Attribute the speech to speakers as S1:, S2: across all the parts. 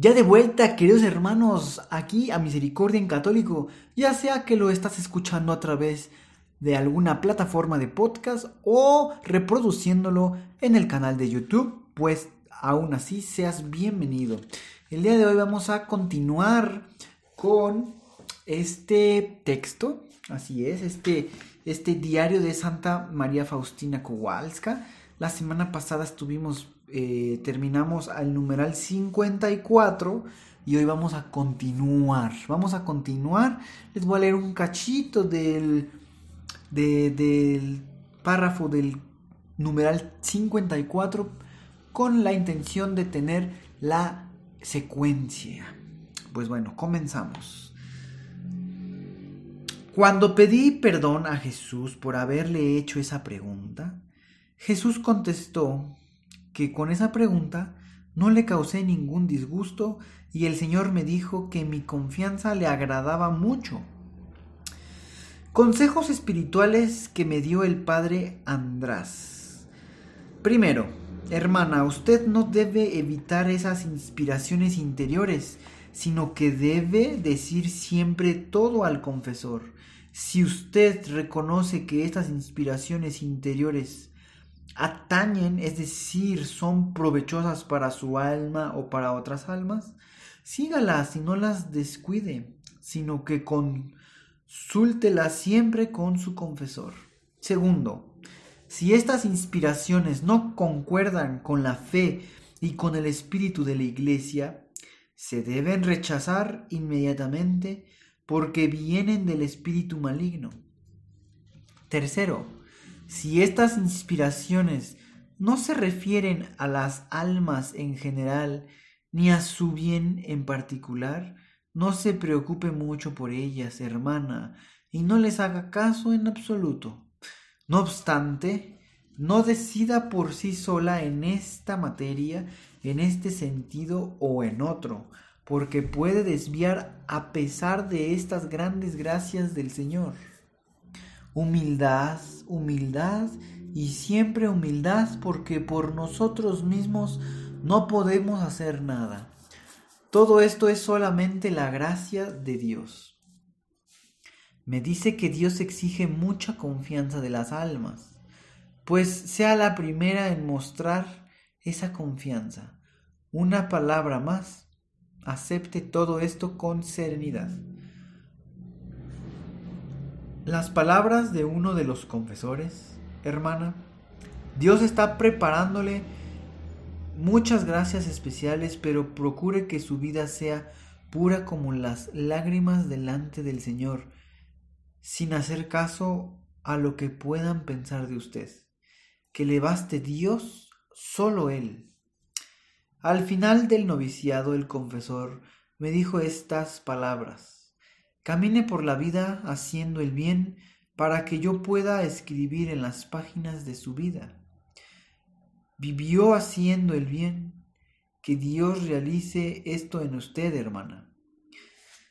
S1: Ya de vuelta, queridos hermanos, aquí a Misericordia en Católico, ya sea que lo estás escuchando a través de alguna plataforma de podcast o reproduciéndolo en el canal de YouTube, pues aún así seas bienvenido. El día de hoy vamos a continuar con este texto, así es, este, este diario de Santa María Faustina Kowalska. La semana pasada estuvimos eh, terminamos al numeral 54 y hoy vamos a continuar. Vamos a continuar. Les voy a leer un cachito del, del párrafo del numeral 54 con la intención de tener la secuencia. Pues bueno, comenzamos. Cuando pedí perdón a Jesús por haberle hecho esa pregunta, Jesús contestó que con esa pregunta no le causé ningún disgusto y el Señor me dijo que mi confianza le agradaba mucho. Consejos espirituales que me dio el Padre András. Primero, hermana, usted no debe evitar esas inspiraciones interiores, sino que debe decir siempre todo al confesor. Si usted reconoce que estas inspiraciones interiores atañen, es decir, son provechosas para su alma o para otras almas, sígalas y no las descuide, sino que consúltelas siempre con su confesor. Segundo, si estas inspiraciones no concuerdan con la fe y con el espíritu de la Iglesia, se deben rechazar inmediatamente porque vienen del espíritu maligno. Tercero, si estas inspiraciones no se refieren a las almas en general ni a su bien en particular, no se preocupe mucho por ellas, hermana, y no les haga caso en absoluto. No obstante, no decida por sí sola en esta materia, en este sentido o en otro, porque puede desviar a pesar de estas grandes gracias del Señor. Humildad, humildad y siempre humildad porque por nosotros mismos no podemos hacer nada. Todo esto es solamente la gracia de Dios. Me dice que Dios exige mucha confianza de las almas, pues sea la primera en mostrar esa confianza. Una palabra más. Acepte todo esto con serenidad. Las palabras de uno de los confesores, hermana, Dios está preparándole muchas gracias especiales, pero procure que su vida sea pura como las lágrimas delante del Señor, sin hacer caso a lo que puedan pensar de usted. Que le baste Dios, solo Él. Al final del noviciado el confesor me dijo estas palabras. Camine por la vida haciendo el bien para que yo pueda escribir en las páginas de su vida. Vivió haciendo el bien. Que Dios realice esto en usted, hermana.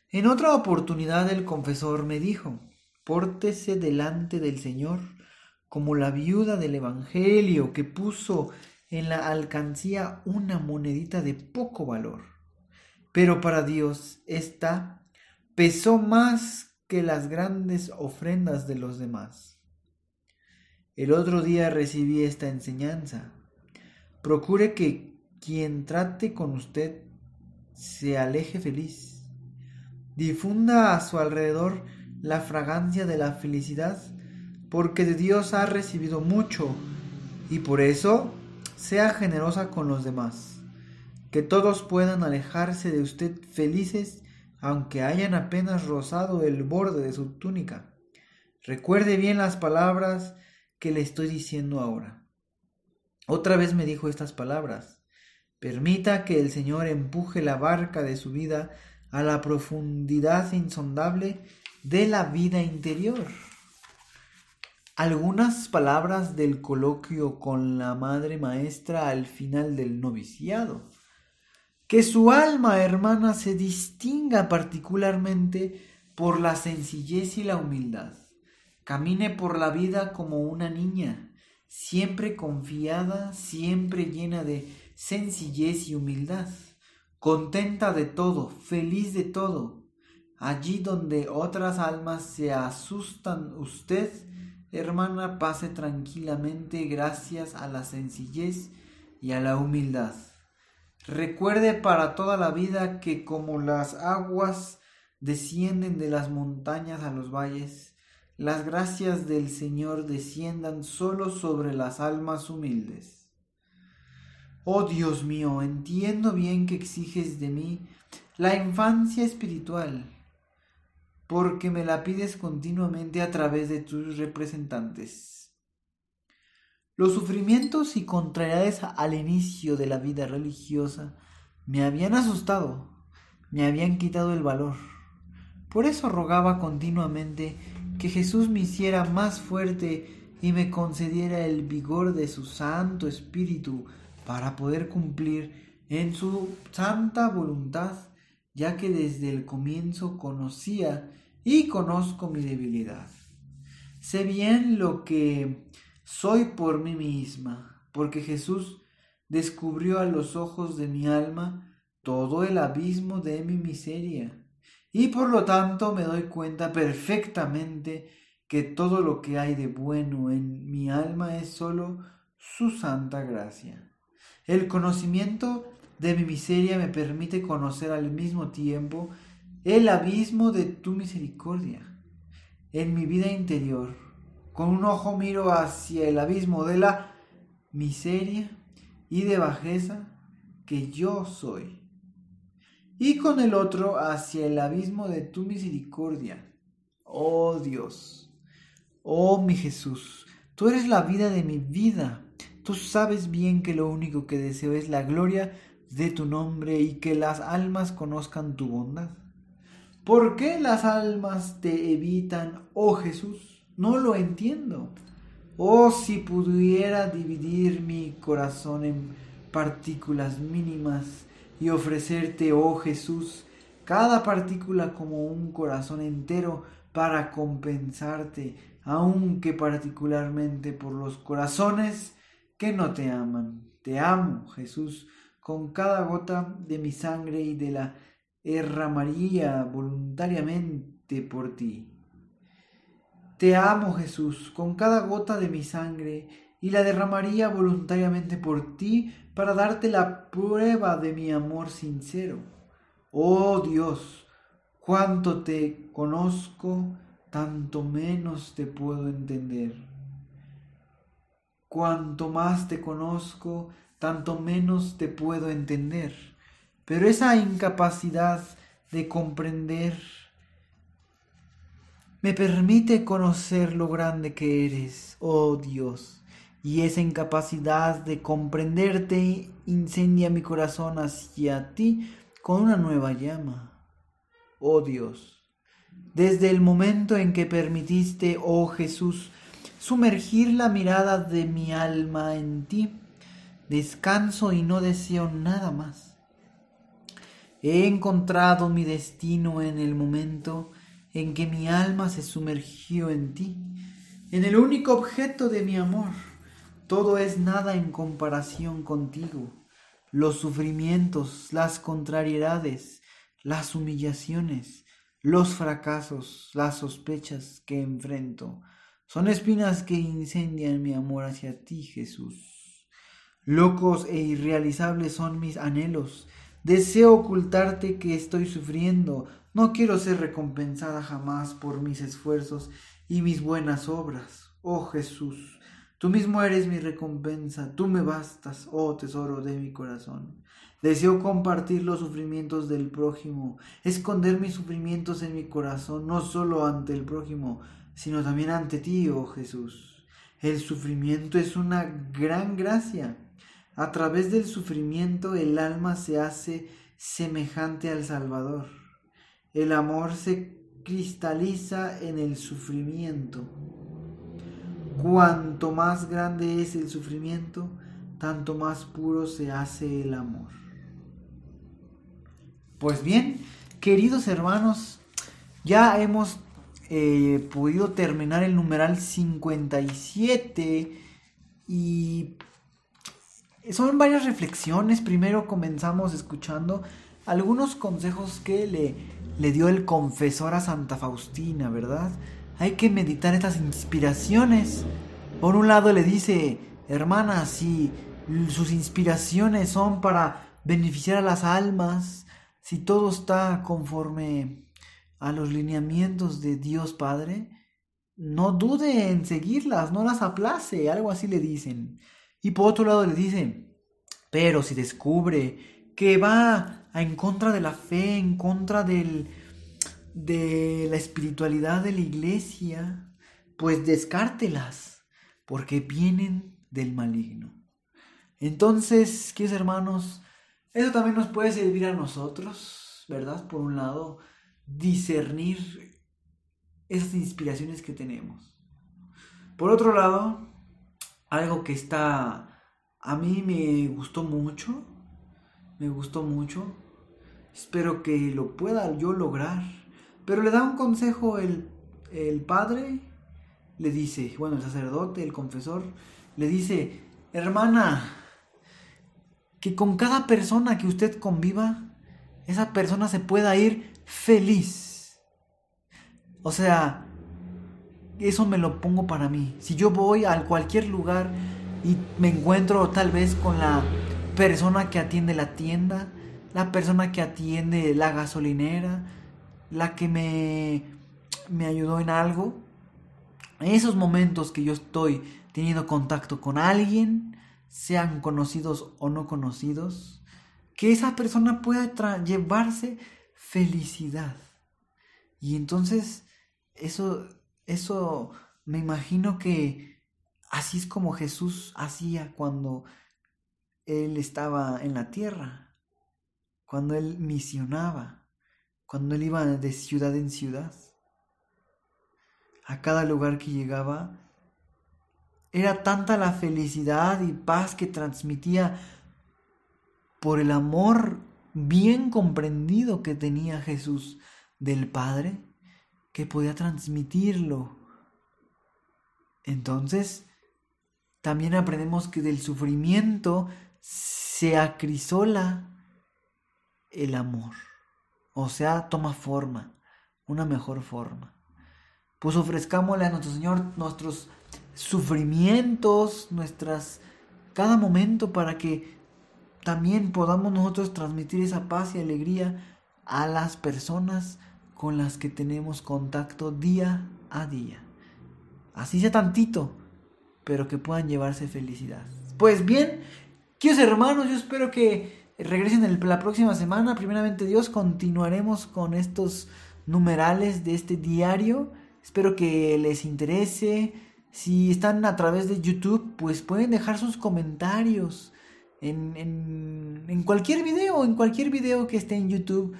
S1: En otra oportunidad el confesor me dijo, pórtese delante del Señor como la viuda del Evangelio que puso en la alcancía una monedita de poco valor. Pero para Dios esta pesó más que las grandes ofrendas de los demás. El otro día recibí esta enseñanza. Procure que quien trate con usted se aleje feliz. Difunda a su alrededor la fragancia de la felicidad, porque de Dios ha recibido mucho, y por eso sea generosa con los demás. Que todos puedan alejarse de usted felices aunque hayan apenas rozado el borde de su túnica. Recuerde bien las palabras que le estoy diciendo ahora. Otra vez me dijo estas palabras. Permita que el Señor empuje la barca de su vida a la profundidad insondable de la vida interior. Algunas palabras del coloquio con la Madre Maestra al final del noviciado. Que su alma hermana se distinga particularmente por la sencillez y la humildad. Camine por la vida como una niña, siempre confiada, siempre llena de sencillez y humildad, contenta de todo, feliz de todo. Allí donde otras almas se asustan, usted, hermana, pase tranquilamente gracias a la sencillez y a la humildad. Recuerde para toda la vida que como las aguas descienden de las montañas a los valles, las gracias del Señor desciendan solo sobre las almas humildes. Oh Dios mío, entiendo bien que exiges de mí la infancia espiritual, porque me la pides continuamente a través de tus representantes. Los sufrimientos y contrariedades al inicio de la vida religiosa me habían asustado, me habían quitado el valor. Por eso rogaba continuamente que Jesús me hiciera más fuerte y me concediera el vigor de su Santo Espíritu para poder cumplir en su santa voluntad, ya que desde el comienzo conocía y conozco mi debilidad. Sé bien lo que soy por mí misma, porque Jesús descubrió a los ojos de mi alma todo el abismo de mi miseria y por lo tanto me doy cuenta perfectamente que todo lo que hay de bueno en mi alma es sólo su santa gracia. El conocimiento de mi miseria me permite conocer al mismo tiempo el abismo de tu misericordia. En mi vida interior, con un ojo miro hacia el abismo de la miseria y de bajeza que yo soy y con el otro hacia el abismo de tu misericordia. Oh Dios, oh mi Jesús, tú eres la vida de mi vida. Tú sabes bien que lo único que deseo es la gloria de tu nombre y que las almas conozcan tu bondad. ¿Por qué las almas te evitan, oh Jesús? No lo entiendo. Oh, si pudiera dividir mi corazón en partículas mínimas y ofrecerte, oh Jesús, cada partícula como un corazón entero para compensarte, aunque particularmente por los corazones que no te aman. Te amo, Jesús, con cada gota de mi sangre y de la derramaría voluntariamente por ti. Te amo, Jesús, con cada gota de mi sangre y la derramaría voluntariamente por ti para darte la prueba de mi amor sincero. Oh Dios, cuanto te conozco, tanto menos te puedo entender. Cuanto más te conozco, tanto menos te puedo entender. Pero esa incapacidad de comprender me permite conocer lo grande que eres, oh Dios y esa incapacidad de comprenderte incendia mi corazón hacia ti con una nueva llama. Oh Dios, desde el momento en que permitiste, oh Jesús, sumergir la mirada de mi alma en ti, descanso y no deseo nada más. He encontrado mi destino en el momento en que mi alma se sumergió en ti, en el único objeto de mi amor todo es nada en comparación contigo. Los sufrimientos, las contrariedades, las humillaciones, los fracasos, las sospechas que enfrento, son espinas que incendian mi amor hacia ti, Jesús. Locos e irrealizables son mis anhelos. Deseo ocultarte que estoy sufriendo. No quiero ser recompensada jamás por mis esfuerzos y mis buenas obras. Oh Jesús, Tú mismo eres mi recompensa, tú me bastas, oh tesoro de mi corazón. Deseo compartir los sufrimientos del prójimo, esconder mis sufrimientos en mi corazón, no solo ante el prójimo, sino también ante ti, oh Jesús. El sufrimiento es una gran gracia. A través del sufrimiento el alma se hace semejante al Salvador. El amor se cristaliza en el sufrimiento. Cuanto más grande es el sufrimiento, tanto más puro se hace el amor. Pues bien, queridos hermanos, ya hemos eh, podido terminar el numeral 57 y son varias reflexiones. Primero comenzamos escuchando algunos consejos que le, le dio el confesor a Santa Faustina, ¿verdad? Hay que meditar estas inspiraciones. Por un lado le dice, hermana, si sus inspiraciones son para beneficiar a las almas, si todo está conforme a los lineamientos de Dios Padre, no dude en seguirlas, no las aplace, algo así le dicen. Y por otro lado le dicen, pero si descubre que va en contra de la fe, en contra del, de la espiritualidad de la iglesia, pues descártelas, porque vienen del maligno. Entonces, queridos hermanos, eso también nos puede servir a nosotros, ¿verdad? Por un lado, discernir esas inspiraciones que tenemos. Por otro lado, algo que está, a mí me gustó mucho, me gustó mucho, espero que lo pueda yo lograr, pero le da un consejo el, el padre, le dice, bueno, el sacerdote, el confesor, le dice, hermana, que con cada persona que usted conviva, esa persona se pueda ir feliz. O sea, eso me lo pongo para mí. Si yo voy a cualquier lugar y me encuentro tal vez con la persona que atiende la tienda, la persona que atiende la gasolinera, la que me, me ayudó en algo, en esos momentos que yo estoy teniendo contacto con alguien, sean conocidos o no conocidos, que esa persona pueda llevarse felicidad. Y entonces eso, eso me imagino que así es como Jesús hacía cuando él estaba en la tierra, cuando él misionaba, cuando él iba de ciudad en ciudad. A cada lugar que llegaba, era tanta la felicidad y paz que transmitía por el amor bien comprendido que tenía Jesús del Padre, que podía transmitirlo. Entonces, también aprendemos que del sufrimiento se acrisola el amor, o sea, toma forma, una mejor forma. Pues ofrezcámosle a nuestro Señor nuestros sufrimientos, nuestras cada momento para que también podamos nosotros transmitir esa paz y alegría a las personas con las que tenemos contacto día a día. Así sea tantito, pero que puedan llevarse felicidad. Pues bien, queridos hermanos, yo espero que regresen la próxima semana. Primeramente Dios, continuaremos con estos numerales de este diario. Espero que les interese si están a través de YouTube, pues pueden dejar sus comentarios en, en, cualquier video, en cualquier video que esté en YouTube.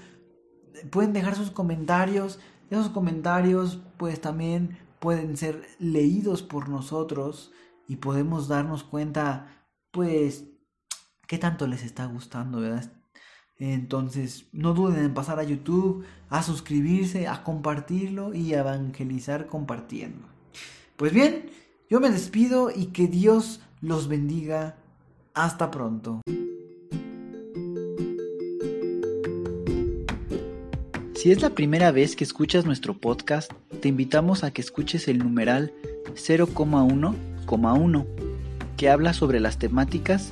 S1: Pueden dejar sus comentarios. Esos comentarios pues también pueden ser leídos por nosotros y podemos darnos cuenta pues qué tanto les está gustando, ¿verdad? Entonces, no duden en pasar a YouTube, a suscribirse, a compartirlo y a evangelizar compartiendo. Pues bien, yo me despido y que Dios los bendiga. Hasta pronto.
S2: Si es la primera vez que escuchas nuestro podcast, te invitamos a que escuches el numeral 0,1,1, que habla sobre las temáticas